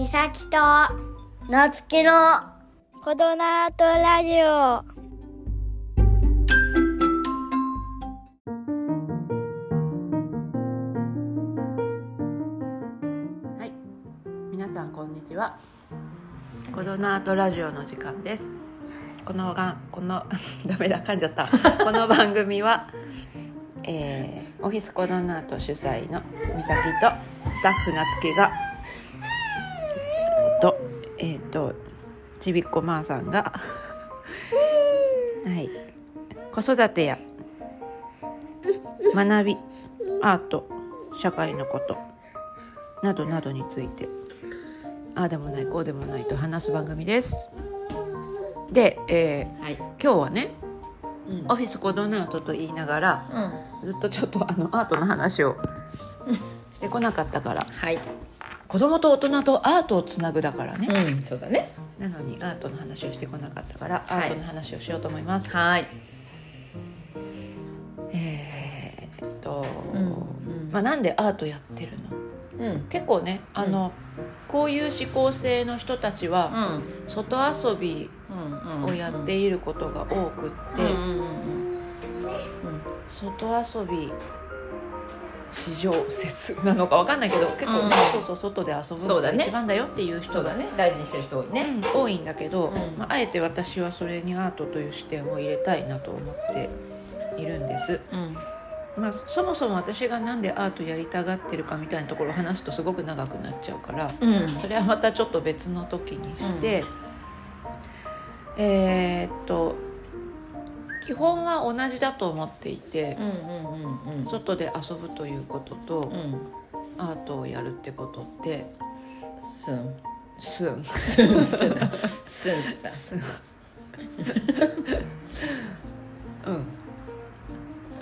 みさきとなつきのコドナートラジオはい、皆さんこんにちは。コドナートラジオの時間です。このがこの ダメだ噛んじゃった。この番組は、えーオフィスコドナート主催の美咲とスタッフなつきがちびっこまーさんが。はい。子育てや。学び。アート。社会のこと。などなどについて。ああでもない。こうでもないと。話す番組です。で、えーはい。今日はねうん。オフィスコドナートと言いながらずっとちょっとあのアートの話をしてこなかったから。はい。子供と大人とアートをつなぐだからね、うんそうだねなのにアートの話をしてこなかったから、はい。アートの話をしようと思います。はい。えーっと、うんまあ、なんでアートやってるの？うん。結構ねあの、こういう思考性の人たちは、外遊びうんをやっていることが多くって、うん。うん。外遊び市場説なのかわかんないけど結構ね、うん。そうそう外で遊ぶそうだね。のが一番だよっていう人うだね。大事にしてる人多いね。うん。多いんだけど、うん。まあ、あえて私はそれにアートという視点を入れたいなと思っているんです、うん。まあ、そもそも私がなんでアートやりたがってるかみたいなところを話すとすごく長くなっちゃうからうん。それはまたちょっと別の時にして、えーっと基本は同じだと思っていてう、んうんうんうん。外で遊ぶということと、うん。アートをやるってことってすんすんすんつった。すんつった。すんうん。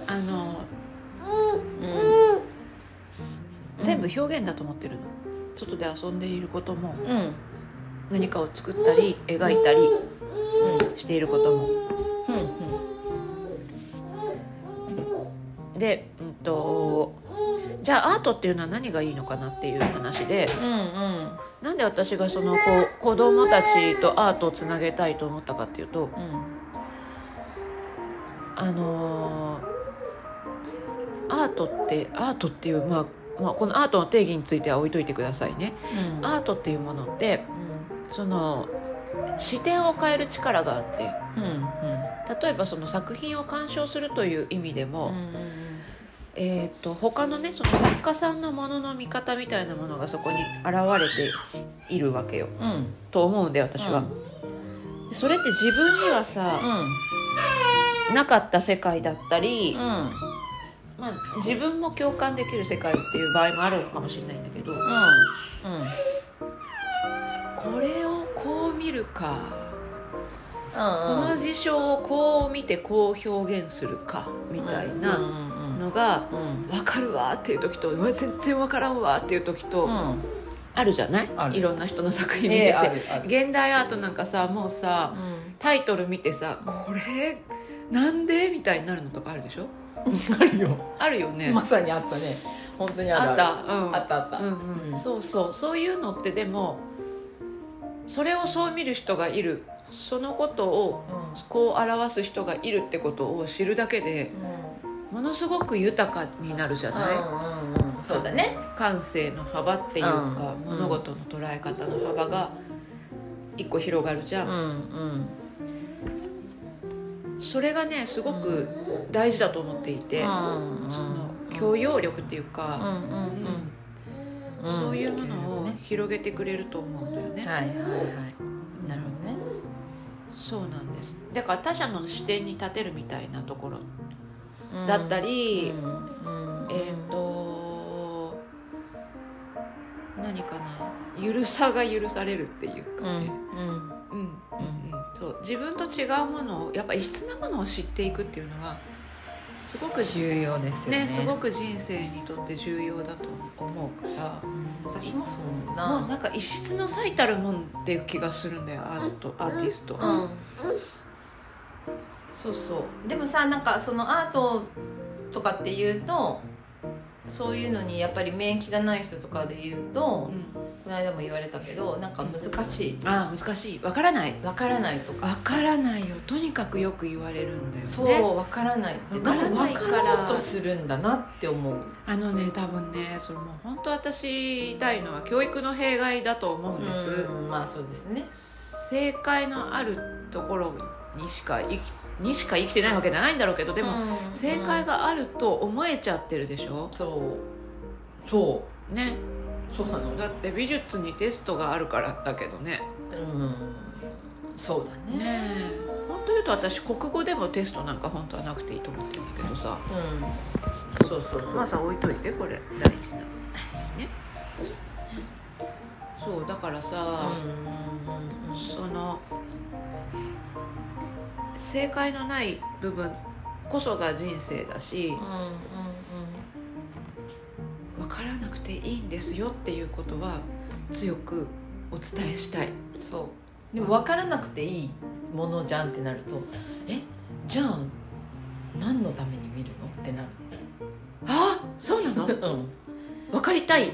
あの全部表現だと思ってるの。外で遊んでいることも何かを作ったり描いたりしていることもで、うん、とじゃあアートっていうのは何がいいのかなっていう話で。うんうん。なんで私がそのこう子供たちとアートをつなげたいと思ったかっていうとあのーアートってアートっていう、まあ、まあこのアートの定義については置いといてくださいね。うん。アートっていうものってその視点を変える力があってうんうん例えばその作品を鑑賞するという意味でも、うんえー、と他のねその作家さんのものの見方みたいなものがそこに現れているわけよ。うん。と思うんで私は、それって自分にはさ、なかった世界だったり、うん。まあ、自分も共感できる世界っていう場合もあるのかもしれないんだけど、これをこう見るか、この事象をこう見てこう表現するかみたいなのが分かるわっていう時とうわ全然分からんわっていう時とあるじゃないいろんな人の作品見てて、ええあるある。現代アートなんかさもうさタイトル見てさこれなんでみたいになるのとかあるでしょ？あるよ。あるよね、まさにあったね。本当にある。あった、うん、あったあった。うんうん。うん。そうそう。そういうのってでもそれをそう見る人がいるそのことをこう表す人がいるってことを知るだけでものすごく豊かになるじゃない、そうだね。感性の幅っていうか、うん。物事の捉え方の幅が一個広がるじゃん、んそれがねすごく大事だと思っていて、その教養力っていうか、そういうものを広げてくれると思うんだよね、はいはいはいそうなんです。だから他者の視点に立てるみたいなところだったり、えっ、と何かなゆるさが許されるっていうかね、うん。うん。うん。そう。自分と違うものをやっぱ異質なものを知っていくっていうのはすごく重要ですよね。ねすごく人生にとって重要だと思うから。私もそう思うもうななんか異質の最たるもんっていう気がするんだよアートアーティスト、うん。そうそう。でもさなんかそのアートとかっていうとそういうのにやっぱり免疫がない人とかで言うと、うん。この間も言われたけどなんか難しい。ああ難しい。わからない。わからないとか。わからないよ。とにかくよく言われるんだよね。そうわからないって。わからないから。んわろうとするんだなって思う。あのね多分ねそれもう本当私言いたいのは教育の弊害だと思うんです、うんまあそうですね。正解のあるところにしか生きにしか生きてないわけじゃないんだろうけどでも、うん。正解があると思えちゃってるでしょ？そう。そね。うそうなの。だって美術にテストがあるからだけどね。うん。そうだね。ねえ。本当言うと私国語でもテストなんか本当はなくていいと思ってるんだけどさ。うん。そうそうそう。まあさ置いといてこれ。大事な。ね。そうだからさ、うんうんうん。その正解のない部分こそが人生だしうんうん分からなくていいんですよっていうことは強くお伝えしたい。うんそう。でも分からなくていいものじゃんってなるとえじゃあ何のために見るのってなる。あそうなの？うん。分かりたい。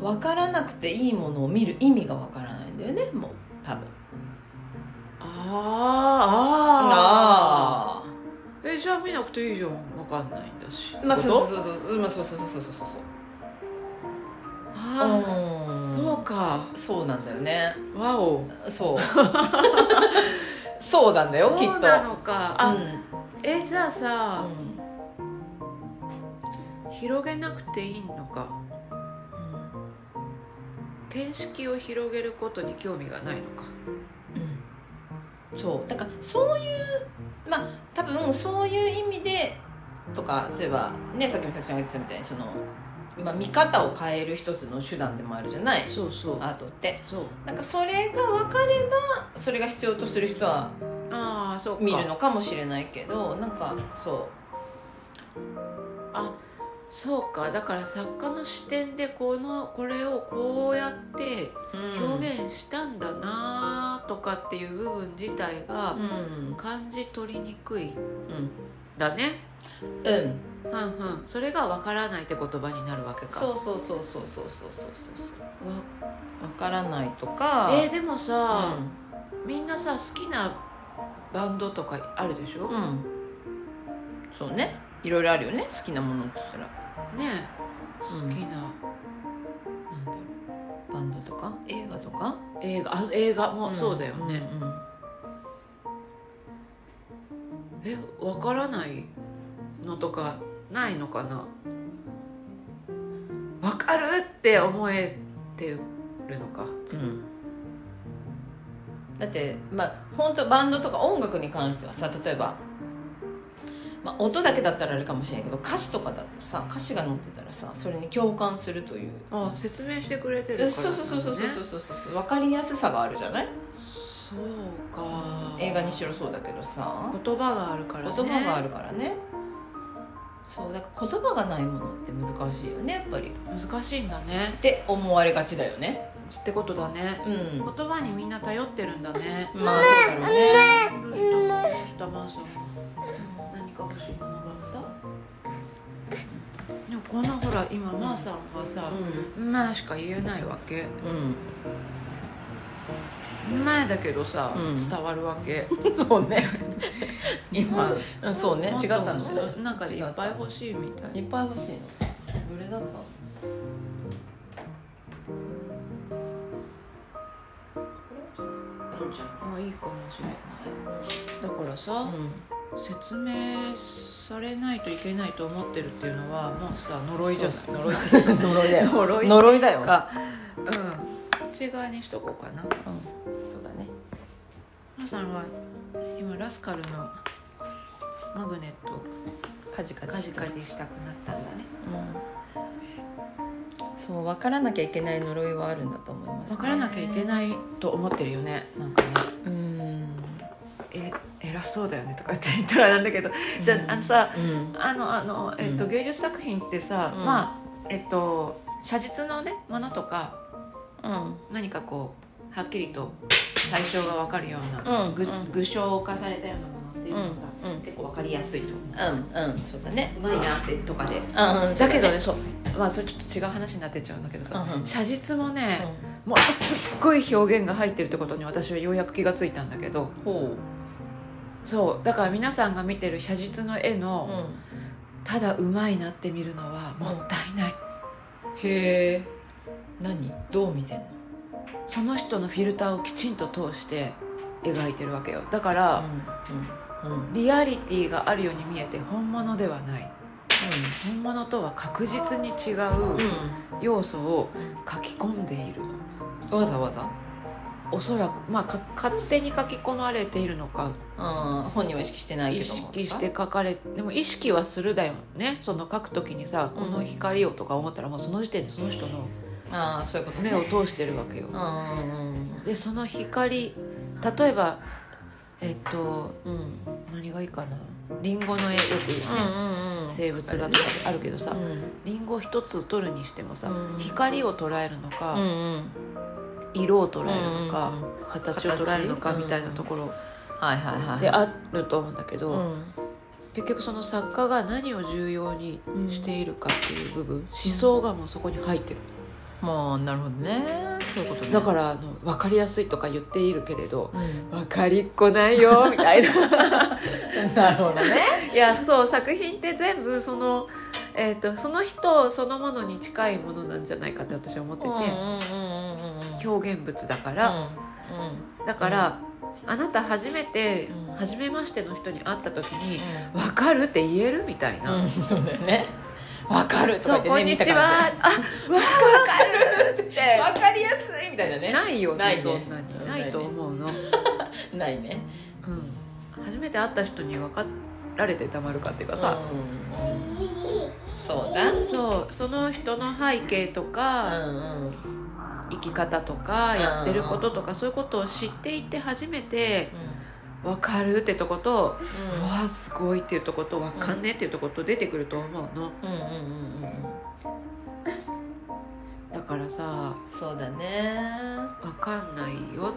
分からなくていいものを見る意味が分からないんだよねもう多分あーああー。えじゃあ見なくていいじゃん。分かんないんだし。あまあそうそうそうそう。まあそうそうそうそうそうそう。とあうん。あそうか。そうなんだよね。わお。そう。そうなんだよきっとそうなのか。あ、うん。えじゃあさ、うん。広げなくていいのか。見識を広げることに興味がないのか。うんそうだからそういうまあ多分そういう意味でとか例えばねさっき美咲ちゃんが言ってたみたいにその、まあ、見方を変える一つの手段でもあるじゃない？そうそう。アートって。そう。なんかそれが分かればそれが必要とする人はああそうか。見るのかもしれないけどなんかそあそうかだから作家の視点でこのこれをこうやってう表現したんだなとかっていう部分自体がうん。感じ取りにくいうんだね。うん。うんうん。それが分からないって言葉になるわけか。そうそうそうそうそうそうそうそう。わ分からないとか。えーでもさ、うみんなさ好きなバンドとかあるでしょ、ん、うん、そうね。いろいろあるよね。好きなものって言ったらね好うん。きな、なんだろうバンドとか？映画とか？映画あ映画もそうだよね、うんうん。え分からないのとかないのかな？分かるって思えてるのか？うん。だってまあ本当バンドとか音楽に関してはさ例えば、ま音だけだったらあれかもしれないけど歌詞とかだとさ歌詞が載ってたらさそれに共感するという。あ説明してくれてるから、ね、そうそうそうそうそうそうそう分かりやすさがあるじゃないそうか、映画にしろそうだけどさ言葉があるから、ね、言葉があるからねそうだから言葉がないものって難しいよねやっぱり難しいんだねって思われがちだよねってことだね、うん、言葉にみんな頼ってるんだねまあそうだろうねうんこんなほら今マーさんはさ「まあ」しか言えないわけ。うん「まあ」だけどさ、うん。伝わるわけ。う んそうね。今うんそうね。違ったの。なんかでいっぱい欲しいみたいいっぱい欲しいの。どれだった？あいいかもしれない。だからさ、う説明されないといけないと思ってるっていうのはもうさ呪いじゃない？呪いん呪いだよ。呪い。呪いだよ。か。うん。内側にしとこうかな。うん。そうだね。皆さんは今ラスカルのマグネットカジカカジジしたカジしたくなったんだね。うん。そう分からなきゃいけない呪いはあるんだと思います、ね、分からなきゃいけないと思ってるよねなんかそうだよねとかって言ったらなんだけどじゃああのさうん。あのあの、えっとうん。芸術作品ってさ、うん。まあえっと写実のねものとかうん。何かこうはっきりと対象が分かるような、具うん。うん。具象化されたようなものっていうのはさ、うん。うん。結構分かりやすいと思う。うん。うん。そうだね。うまいなってとかで。うん。うん。だけどねそうまあそれちょっと違う話になってっちゃうんだけどさ、うん。写実もね、もうすっごい表現が入ってるってことに私はようやく気がついたんだけどほそうだから皆さんが見てる写実の絵う、の、ただうまいなって見るのはもったいない、へえ。何？どう見てんの？その人のフィルターをきちんと通して描いてるわけよ。だから、うんうんうん。リアリティがあるように見えて本物ではない。本物とは確実に違う要素を書き込んでいるの。うんわざわざ？おそらくまあか勝手に書き込まれているのか。うん。本人は意識してない意けども識して書かれでも意識はするだよね。その書く時にさこの光をとか思ったらもうその時点でその人のああそういうことね。目を通してるわけよ。でその光例えばえっとうん。うん何がいいかな。リンゴの絵よくね、うんうん生物画とかであるけどさ、うん。リンゴ一つ取るにしてもさ、うん。光を捉えるのか、うんうん色を捉えるのか、形を捉えるのか形。みたいなところはいはいはい。であると思うんだけど、うん。結局その作家が何を重要にしているかっていう部分、思想がもうそこに入ってる。まあなるほどね。そういうことね。だからあの分かりやすいとか言っているけれどうん。分かりっこないよ みたいな。なるほどね。いやそう作品って全部その,、えー、とその人そのものに近いものなんじゃないかって私は思ってて、うんうんうん表現物だから、だから、あなた初めて、うん。初めましての人に会った時にう「分かる?」って言えるみたいな、そうだよね。わかる。とそう「か言ってねこんにちは」あ分かる。って。わかりやすいみたいなね。ないよねないね。そんなに。うん。ないと思うの、ないね。うん、初めて会った人に分かられてたまるかっていうかさ、うん。そうだ。そうその人の背景とうか、んうん生き方とかうん。やってることとかそういうことを知っていって初めて分かるってとこと、うわすごいっていうとこと分かんねえっていうとこと出てくると思うの。うんうんうんうん。だからさそうだね。分かんないよ。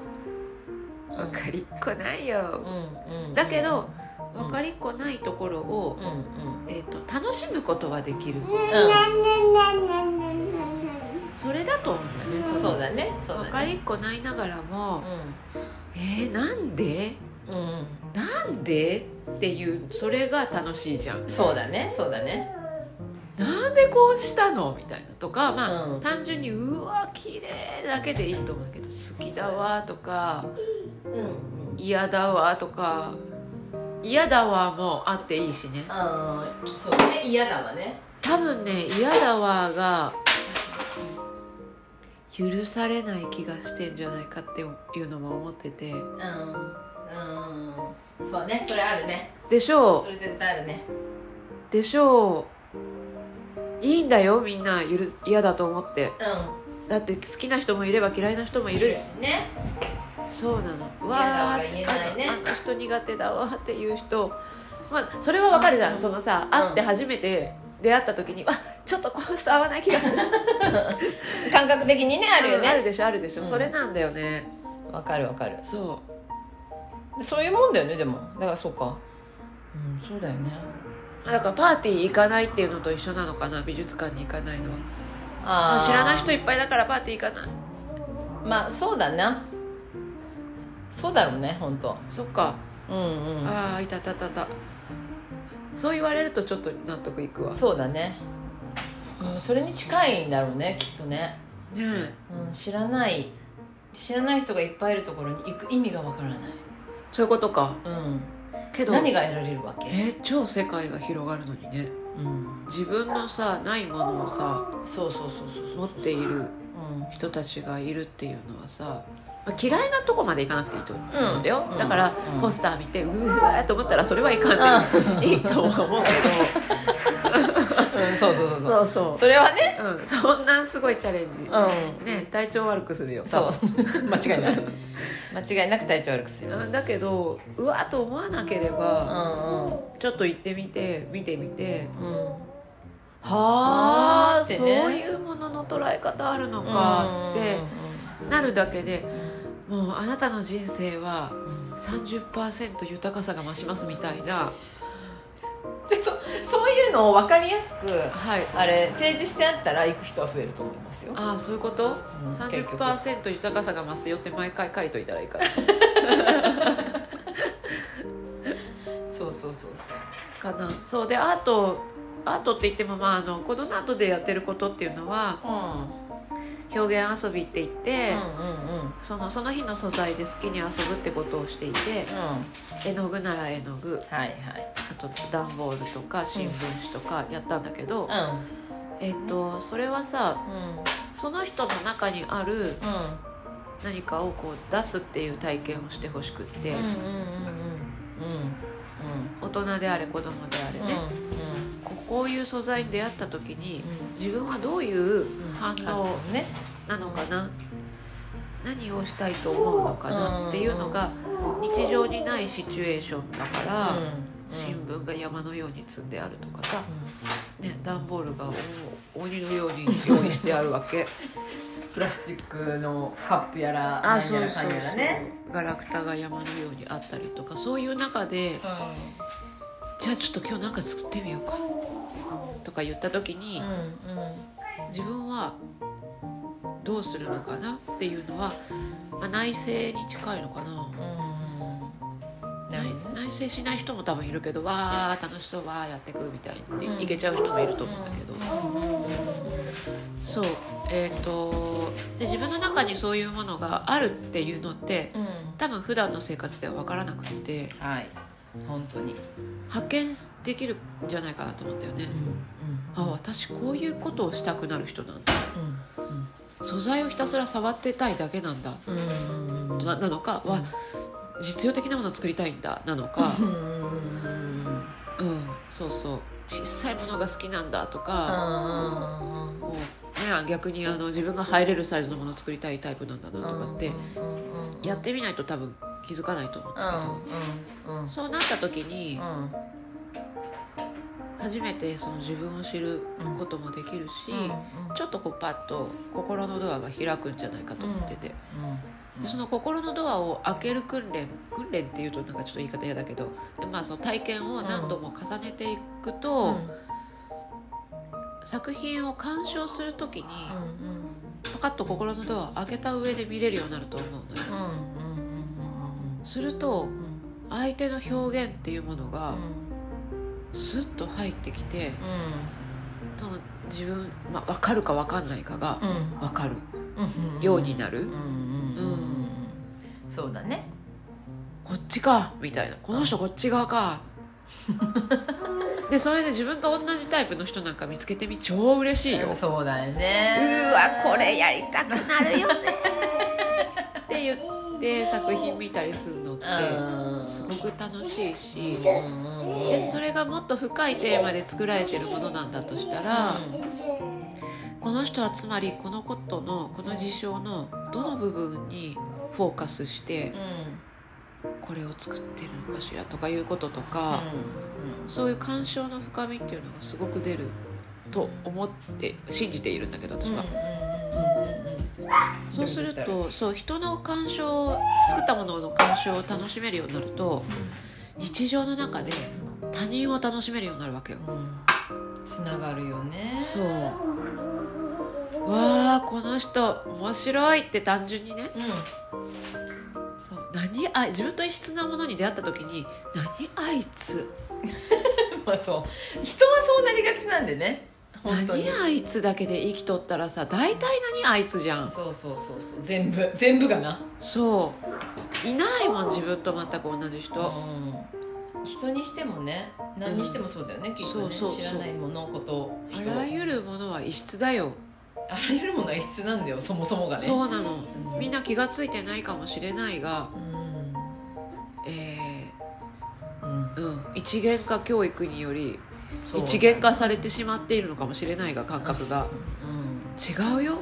分かりっこないよ。うんうんだけどうん。分かりっこないところをう、んうん。えー、と楽しむことはできるそれだと思うんだよね。そうだね。そうだね。分かりっこないながらもうえー、なんで？んうん。なんで？っていうそれが楽しいじゃん。そうだね。そうだね。なんでこうしたの？みたいなとかまあ、うん。単純にうわ綺麗だけでいいと思うけど好きだわとかうん嫌だわとか嫌だわもあっていいしね。ああそうだね。嫌だわね。多分ね嫌だわが許されない気がしてんじゃないかっていうのも思ってて。うん。うん。そうね。それあるね。でしょそれ絶対あるね。うでしょう。いいんだよ。みんなゆる嫌だと思って。うだって好きな人もいれば嫌いな人もんいるしね。そうなの。うわ嫌だわーが言えないね。あのあの人苦手だわっていう人。まあそれはわかるじゃん、うんそのさ会って初めて出会った時に、あちょっとこの人合わない気がする。感覚的にねあるよね。あるでしょあるでしょ、うん。それなんだよね。わかるわかる。そそういうもんだよねでも。だからそうか。うんそうだよね。うだからパーティー行かないっていうのと一緒なのかな美術館に行かないのは。あー。あ知らない人いっぱいだからパーティー行かない。まあそうだな。そうだろうね本当。そっか、うんうん。ああいたたたた。そう言われるとちょっと納得いくわ。ねそうだね、うん、それに近いんだろうねきっとね、え。うん、知らない。知らない人がいっぱいいるところに行く意味がわからない、そういうことか。うん、けど。何が得られるわけ、えー超世界が広がるのにね。うん、自分のさないものをさそうそうそうそうそう持っているうん。人たちがいるっていうのはさ、まあ、嫌いなとこまで行かなくていいと思う。ん。だよ、うん。だから、うん。ポスター見てうわーと思ったらそれはいかんで いいと思うけ うん、そうそうそうどそう。そうそう。それはね。うん、そんなすごいチャレンジ、うん。ね体調悪くするよ。そう。間違いない。間違いなく体調悪くするうんだけどうわーと思わなければ、うんうん。ちょっと行ってみて見てみて。うん。はあ、そうってね。いうものの捉え方あるのかってなるだけでもうあなたの人生は30%豊かさが増しますみたいなそそういうのを分かりやすくはい。あれ提示してあったら行く人は増えると思いますよ。ああそういうこと、うん結局。30%豊かさが増すよって毎回書いといたらいいから。そうそうそうそう。かな。そうでアートアートって言ってもまああのこのアートでやってることっていうのはうん表現遊びって言って、うんうんうん。そのその日の素材で好きに遊ぶってことをしていて絵の具なら絵の具。はいはい。あと段ボールとか新聞紙とかやったんだけど、うえっとそれはさんうん。その人の中にあるう何かをこう出すっていう体験をしてほしくって、んうんうんうん大人であれ子供であれね、ここういう素材に出会った時に自分はどういう反応ねなのかな、何をしたいと思うのかなっていうのが日常にないシチュエーションだから、新聞が山のように積んであるとかさ、ね、段ボールがお鬼のように用意してあるわけ。プラスチックのカップやらやらかんやらね。ガラクタが山のようにあったりとかそういう中でじゃあちょっと今日なんか作ってみようかとか言った時に、自分はどうするのかなっていうのは、まあ、内省に近いのかな。内内省しない人も多分いるけどわー楽しそうわーやってくみたいに、うん。いけちゃう人もいると思うんだけど、そう。えっ、とで自分の中にそういうものがあるっていうのって多分普段の生活では分からなくて。はい本当に。発見できるんじゃないかなと思ったよね、あ私こういうことをしたくなる人なんだ。素材をひたすら触ってたいだけなんだ。ななのか、わ実用的なものを作りたいんだなのか、うんそうそう。小さいものが好きなんだとか、もうね、逆にあの自分が入れるサイズのものを作りたいタイプなんだなとかってやってみないと多分気づかないと思うんだけど、そうなった時に初めてその自分を知ることもできるし、ちょっとこうパッと心のドアが開くんじゃないかと思ってて、でその心のドアを開ける訓練訓練っていうとなんかちょっと言い方嫌だけどで、まあ、その体験を何度も重ねていくと、作品を鑑賞する時にパカッと心のドアを開けた上で見れるようになると思うのよ。すると相手の表現っていうものがスッと入ってきてその自分、まあ、分かるか分かんないかが分かる。ようになる、そうだね。こっちかみたいな。この人こっち側か。でそれで自分と同じタイプの人なんか見つけてみ超嬉しいよ。そうだようねわこれやりたくなるよねって言って作品見たりするのってうん。すごく楽しいしでそれがもっと深いテーマで作られてるものなんだとしたら、この人はつまりこのことのこの事象のどの部分にフォーカスしてこれを作ってるのかしらとかいうこととか、そういう鑑賞の深みっていうのがすごく出ると思って信じているんだけど私は、そうするとそう人の鑑賞作ったものの鑑賞を楽しめるようになると日常の中で他人を楽しめるようになるわけよ。つながるよね。そう。わあこの人面白いって単純にね。そう。何あ自分と異質なものに出会った時に何あいつ？まあそう。人はそうなりがちなんでね本当に。何あいつだけで生きとったらさ大体何あいつじゃん。そうそうそうそう。全部。全部がな。そう。いないもん自分と全く同じ人、人にしてもね。何にしてもそうだよね、きっとね。知らないものこと人。あらゆるものは異質だよ。あらゆるものは異質なんだよそもそもがね。そうなの。うん。みんな気が付いてないかもしれないがうん。えうん。ーうん。一元化教育により一元化されてしまっているのかもしれないが感覚が。うん。違うよ。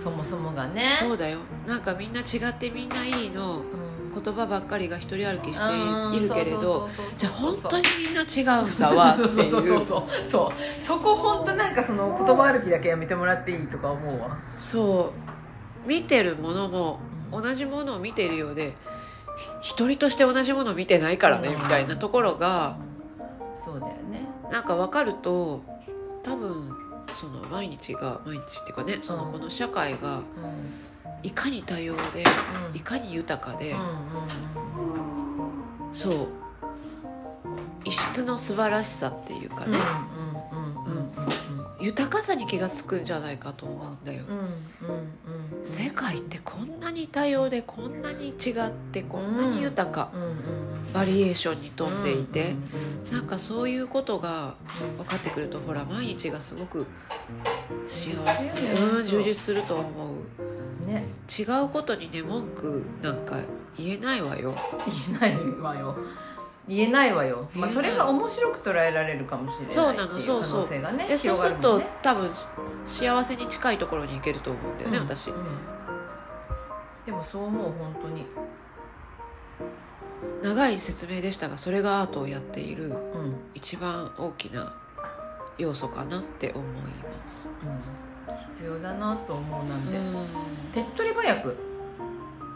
そもそもがね。そうだよ。なんかみんな違ってみんないいのうん。言葉ばっかりが一人歩きしてうんいるけれどじゃあ本当にみんな違うんだわってそうそういそうう。そうそこ本当なんかその言葉歩きだけやめてもらっていいとか思うわ。そう。見てるものも同じものを見ているようでひ一人として同じものを見てないからねうん。みたいなところがそうだよね。なんか分かると多分その毎日が毎日っていうかねそのうんこの社会がうん。いかに多様でうん。いかに豊かで、そう。異質の素晴らしさっていうかうんね、豊かさに気が付くんじゃないかと思うんだよ、世界ってこんなに多様でこんなに違ってこんなに豊か、うんうんバリエーションに富んでいて、うんうんなんかそういうことが分かってくるとほら毎日がすごく幸せ、そううん、充実すると思う。うんね。違うことにね文句なんか言えないわよ。言えないわよ。言えないわよ、まあ、それが面白く捉えられるかもしれないそうなのそうそう。能性がねでそうすると多分幸せに近いところに行けると思うんだよね、うん。私。うん。でもそう思う本当に長い説明でしたがそれがアートをやっているうん、うん一番大きな要素かなって思います。必要だなと思うなんで、うん。手っ取り早く。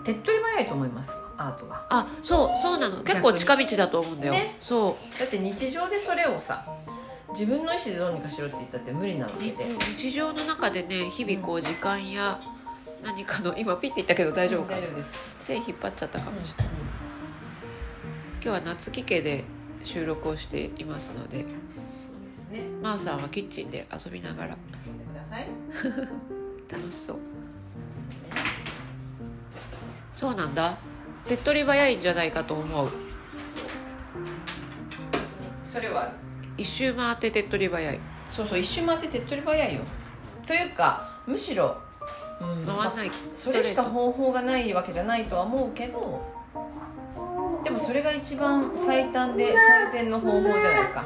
手っ取り早いと思いますアートは。あそうそうなの。結構近道だと思うんだよ、ね。そだって日常でそれをさ自分の意思でどうにかしろって言ったって無理なわうにけで日常の中でね日々こう時間や何かの今ピッて言ったけど大丈夫か大丈夫です、線引っ張っちゃったかうんもしれない、今日は夏木家で収録をしていますのでそうですね。まーさんはキッチンで遊びながら。遊んでください。楽しそう。そうなんだ。手っ取り早いんじゃないかと思う。それは？一周回って手っ取り早い。そうそう一周回って手っ取り早いよ。というかむしろ、うん回んないそれしか方法がないわけじゃないとは思うけどでもそれが一番最短で最善の方法じゃないですか。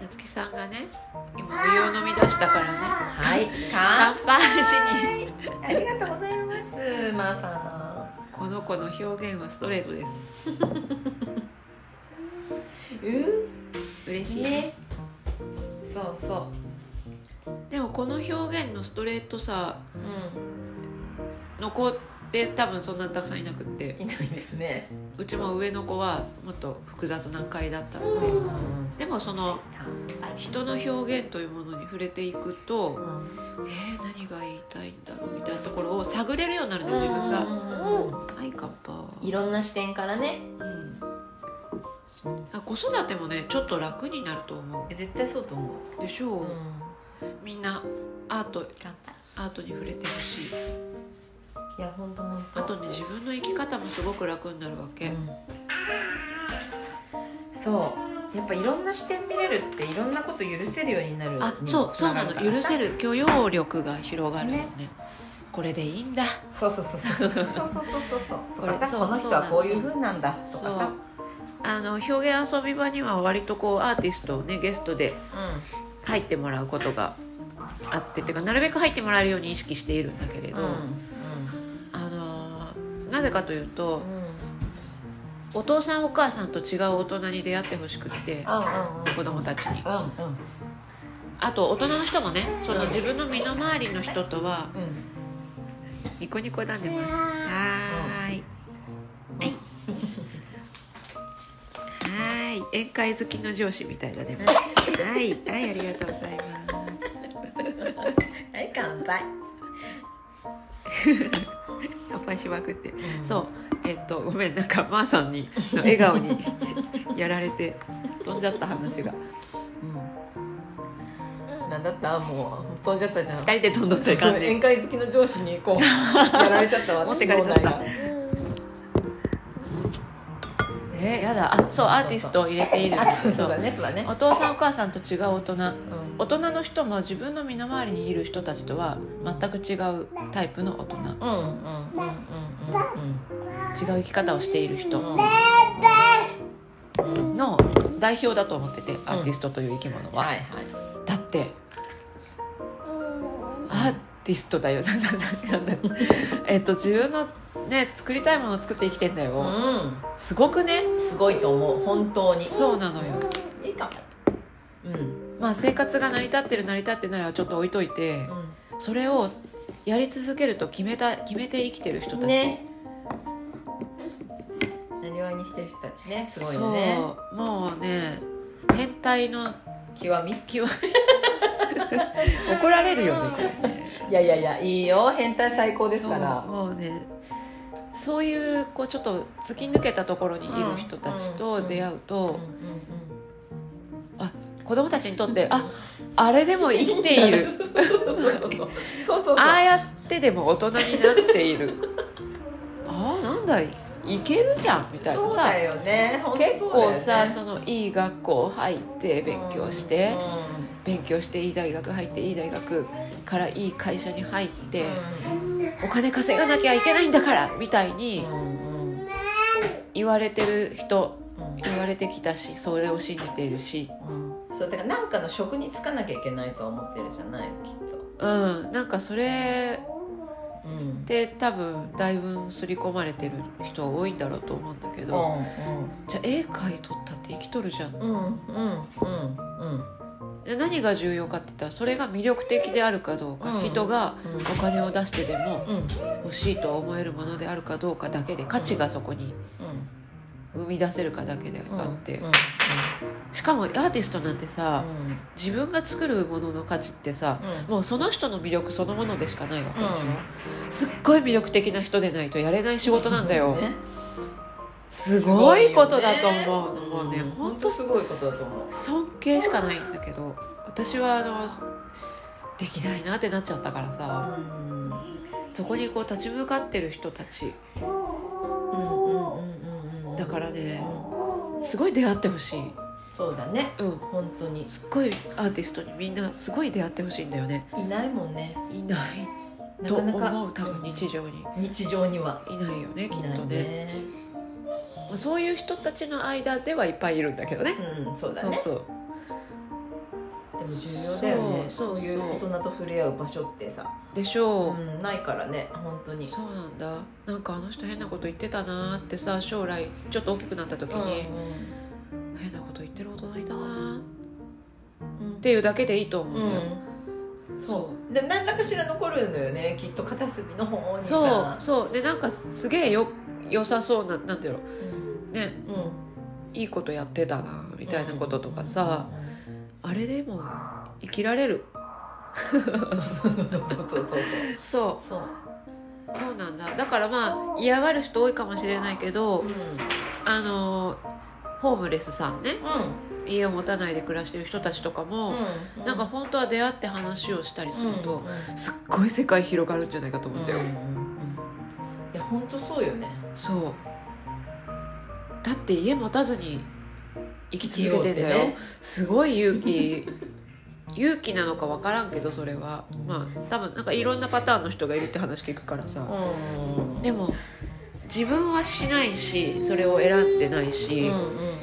夏木さんがね今お湯を飲み出したからね。はい。乾乾杯しに。ありがとうございますまー、さこの子の表現はストレートです。ん う？嬉しい、ね。そうそでもこの表現のストレートさうの子って多分そんなにたくさんいなくって。んいないですね。うちも上の子はもっと複雑な回だったので。うん。でもその人の表現というものに触れていくとえー、何が言いたいんだろうみたいなところを探れるようになるんだよ自分が。はい乾杯。いろんな視点からね。うん。あ子育てもねちょっと楽になると思絶対そうと思う、うでしょう、みんなアートアートに触れてほしいいや本当本当あとね自分の生き方もすごく楽になるわけ、そう。やっぱいろんな視点見れるっていろんなこと許せるようになるあにそうそうなの。許せる。許容力が広がるよね。ねこれでいいんだ。そうそうそうそうそうそうそうそうそう。これさこの人はこういうふうなんだ。とそう。かさあの表現遊び場には割とこうアーティストをねゲストでう入ってもらうことがあってっていうかなるべく入ってもらえるように意識しているんだけれど、ん。うなぜかというとお父さんお母さんと違う大人に出会ってほしくってうん子供たちに。あと大人の人もねその自分の身の回りの人とはうん。ニコニコなんでますはーい。はい。はーい。宴会好きの上司みたいだね。はい。はいありがとうございます。はい乾杯 乾杯しまくって、ん。そう。えっとごめん。なんかまーさんにの笑顔に やられて飛んじゃった話が。うん。なんだった？もう飛んじゃったじゃん。二人で飛んどっちゃいかんね宴会好きの上司にこうやられちゃったわ持ってかれちゃったえー、やだ。あそうアーティストを入れているんあでねそうだね。お父さんお母さんと違う大人。うん。大人の人も自分の身の回りにいる人たちとは全く違うタイプの大人。うんうんうんうんうん。違う生き方をしている人。うん。の代表だと思っててアーティストという生き物は、はいはい。だってアーティストだよ。なんだなんだなんだ。えっと自分のね作りたいものを作って生きてんだよ、うすごくね。んすごいと思う。本当に。そうなのよ。いいかも。うん。まあ生活が成り立ってる成り立ってないはちょっと置いといて、うそれをやり続けると決めた決めて生きてる人たち、んね。なりわいににしてる人たちね。すごいよね。そう。もうね変態の極み？極 怒られるよね。いやいやいやいいよ。変態最高ですから。もうねそういうこうちょっと突き抜けたところにいる人たちと出会うと、うん。うん。子供たちにとってああれでも生きている。ああやってでも大人になっている。ああなんだいいけるじゃんみたいなさ。そうだよね。本当結構さそのいい学校入って勉強して、うん。勉強していい大学入っていい大学からいい会社に入って、うお金稼がなきゃいけないんだからみたいにんうん。言われてる人うん。言われてきたしそれを信じているし。うん。そうだから何かの職に就かなきゃいけないとは思ってるじゃないきっと。うん。なんかそれうん。って多分だいぶ刷り込まれてる人は多いんだろうと思うんだけど、じゃあ絵描いとったって生きとるじゃん。うんうんうんうん。うんで何が重要かって言ったらそれが魅力的であるかどうか、うん。人がうん。お金を出してでもうん。欲しいと思えるものであるかどうかだけで価値がそこに生み出せるかだけでうん。あって、うん。しかもアーティストなんてさ、うん。自分が作るものの価値ってさ、うん。もうその人の魅力そのものでしかないわけでしょ、うん。すっごい魅力的な人でないとやれない仕事なんだよ、ねすごいことだと思う。もうねん本当すごいことだと思う。尊敬しかないんだけど私はあのできないなってなっちゃったからさ、うんそこにこう立ち向かってる人たち。だからねすごい出会ってほしい。そうだね。うん。本当に。すっごいアーティストにみんなすごい出会ってほしいんだよね。いないもんね。いない。となかなか。思う多分日常に。日常には。いないよねきっとねそういう人たちの間ではいっぱいいるんだけどね。うんそうだね。そうそう。でも重要だよね。そう。そういう大人と触れ合う場所ってさ。でしょう、うんないからね本当に。そうなんだ。なんかあの人変なこと言ってたなーってさ将来ちょっと大きくなった時に、変なこと言ってる大人いたなー。っていうだけでいいと思うよ、うん。そう。でも何らかしら残るのよね。きっと片隅の方にそうさそう。でなんかすげえよ良さそうななんていうの？うんねうん。いいことやってたなみたいなこととかさ、あれでも生きられる。そうそうそうそうそうそうそそう。う。そうなんだ。だからまあ嫌がる人多いかもしれないけどうん。あのホームレスさんねう家を持たないで暮らしてる人たちとかも、んなんか本当は出会って話をしたりすると、うんすっごい世界広がるんじゃないかと思うんだよ、うんうんうん。いや本当そうよね。そうだって家持たずに生き続けてんだよ、ね。すごい勇気。勇気なのか分からんけどそれは、うんまあ多分なんかいろんなパターンの人がいるって話聞くからさ、うん。でも自分はしないしそれを選んでないし、うんうんうん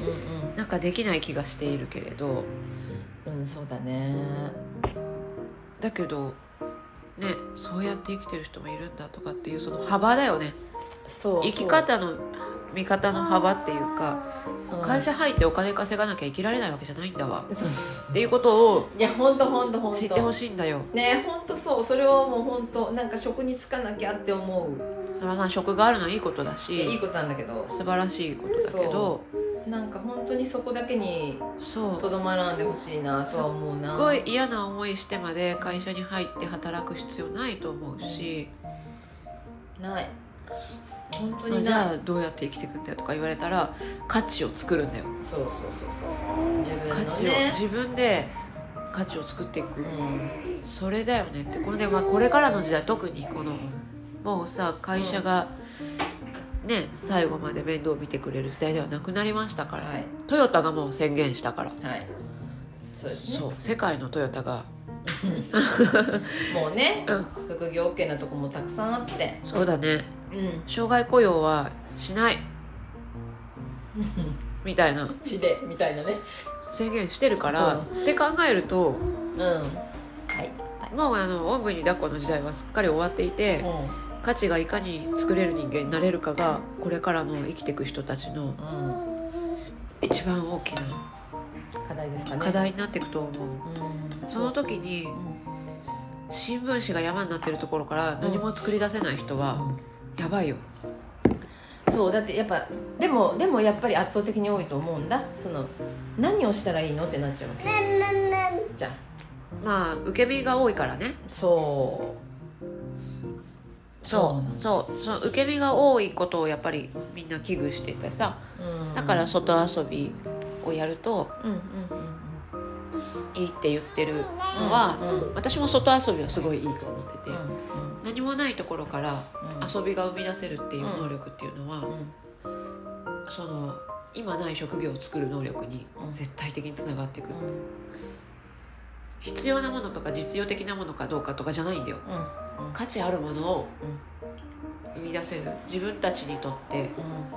なんかできない気がしているけれど。うんうんそうだね。だけどねそうやって生きてる人もいるんだとかっていうその幅だよね。そう。生き方の見方の幅っていうか会社入ってお金稼がなきゃ生きられないわけじゃないんだわ。っていうことをいや本当本当本当知ってほしいんだよ。ね本当そう。それをもう本当なんか職に就かなきゃって思う。それはまあ職があるのはいいことだしいやいいことなんだけど。素晴らしいことだけど。なんか本当にそこだけにそう。とどまらんでほしいなとは思うな。すごい嫌な思いしてまで会社に入って働く必要ないと思うし、ない本当まあにじゃあどうやって生きていくんだよとか言われたら価値を作るんだよ。そうそうそうそうそう。自分のね。価値を自分で価値を作っていく。うん。それだよねって。これで、まあ、これからの時代特にこのもうさ会社がね最後まで面倒を見てくれる時代ではなくなりましたから、はい。トヨタがもう宣言したから。はい。そうですね。そう。世界のトヨタが。もうねうん。副業 OK なとこもたくさんあって。そうだねうん。障害雇用はしない。みたいな。地でみたいなね。宣言してるから、うって考えるとうん。はい。もうあのおんぶに抱っこの時代はすっかり終わっていて価値がいかに作れる人間になれるかがこれからの生きていく人たちのうん。うん一番大きな課題ですかね。課題になっていくと思う。うん。その時にうん。新聞紙が山になってるところから何も作り出せない人はやばいよ。そうだってやっぱでもでもやっぱり圧倒的に多いと思うんだ。その何をしたらいいのってなっちゃうわけ。じゃんまあ受け身が多いからね。そう。そう。そうその受け身が多いことをやっぱりみんな危惧しててさ。うん。だから外遊びをやるとうんうんいいって言ってるのは、うんうん。私も外遊びはすごいいいと思ってて、うん何もないところからうん。遊びが生み出せるっていう能力っていうのは、うん。その今ない職業を作る能力にうん。絶対的につながっていく、う必要なものとか実用的なものかどうかとかじゃないんだよ。価値あるものを生み出せる。自分たちにとって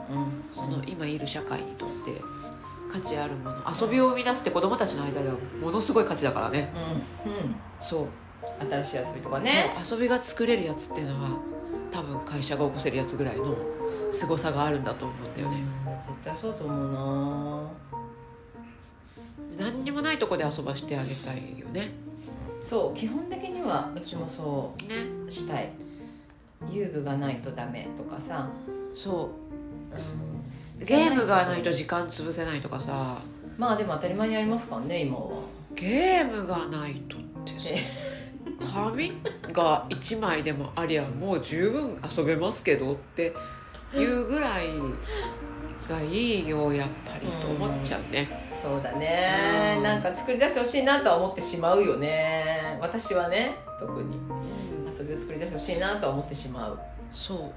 うん。その今いる社会にとって価値あるもの。遊びを生み出すって子供たちの間ではものすごい価値だからね。うん。うん。そう新しい遊びとかね。遊びが作れるやつっていうのは多分会社が起こせるやつぐらいの凄さがあるんだと思うんだよね。絶対そうと思うな。何にもないとこで遊ばしてあげたいよね。そう基本的にはうちもそね。うしたい。遊具がないとダメとかさ、そう。ゲームがないと時間潰せないとかさ。まあでも当たり前にありますからね今は。ゲームがないとってさ紙が1枚でもありゃもう十分遊べますけどっていうぐらいがいいよやっぱりと思っちゃうね。そうだね。うん。なんか作り出してほしいなとは思ってしまうよね。私はね特に。遊びを作り出してほしいなとは思ってしまう。そう。うん。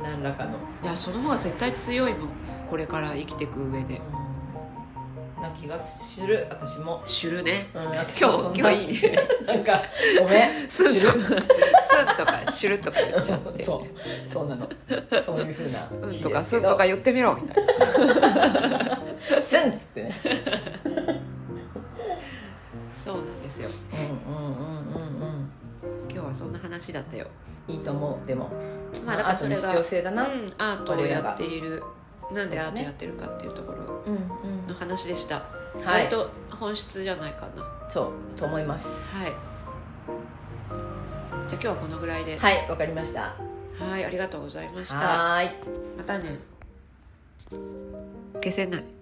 何らかの、いやその方が絶対強いもん。これから生きていく上で。うん、な気がする。私も、知るね。うん、私今もそんな。日今日いい。ね なんかごめん。スンと知る？スンとかシュルとか言っちゃって。そう。そうなの。そういうふうなうん日とかすけどか言ってみろみたいな。スンっつってね。そうなんですよ。うんうんうんうんうん。今日はそんな話だったよ。いいと思う。でも。まあだからそれがアートの必要性だな、うん、アートをやっている。なんでアートやってるかっていうところ。うんうんの話でした、はい。割と本質じゃないかな。そうと思います。はい。じゃあ今日はこのぐらいで。はいわかりました。はいありがとうございました。はーい。またね。消せない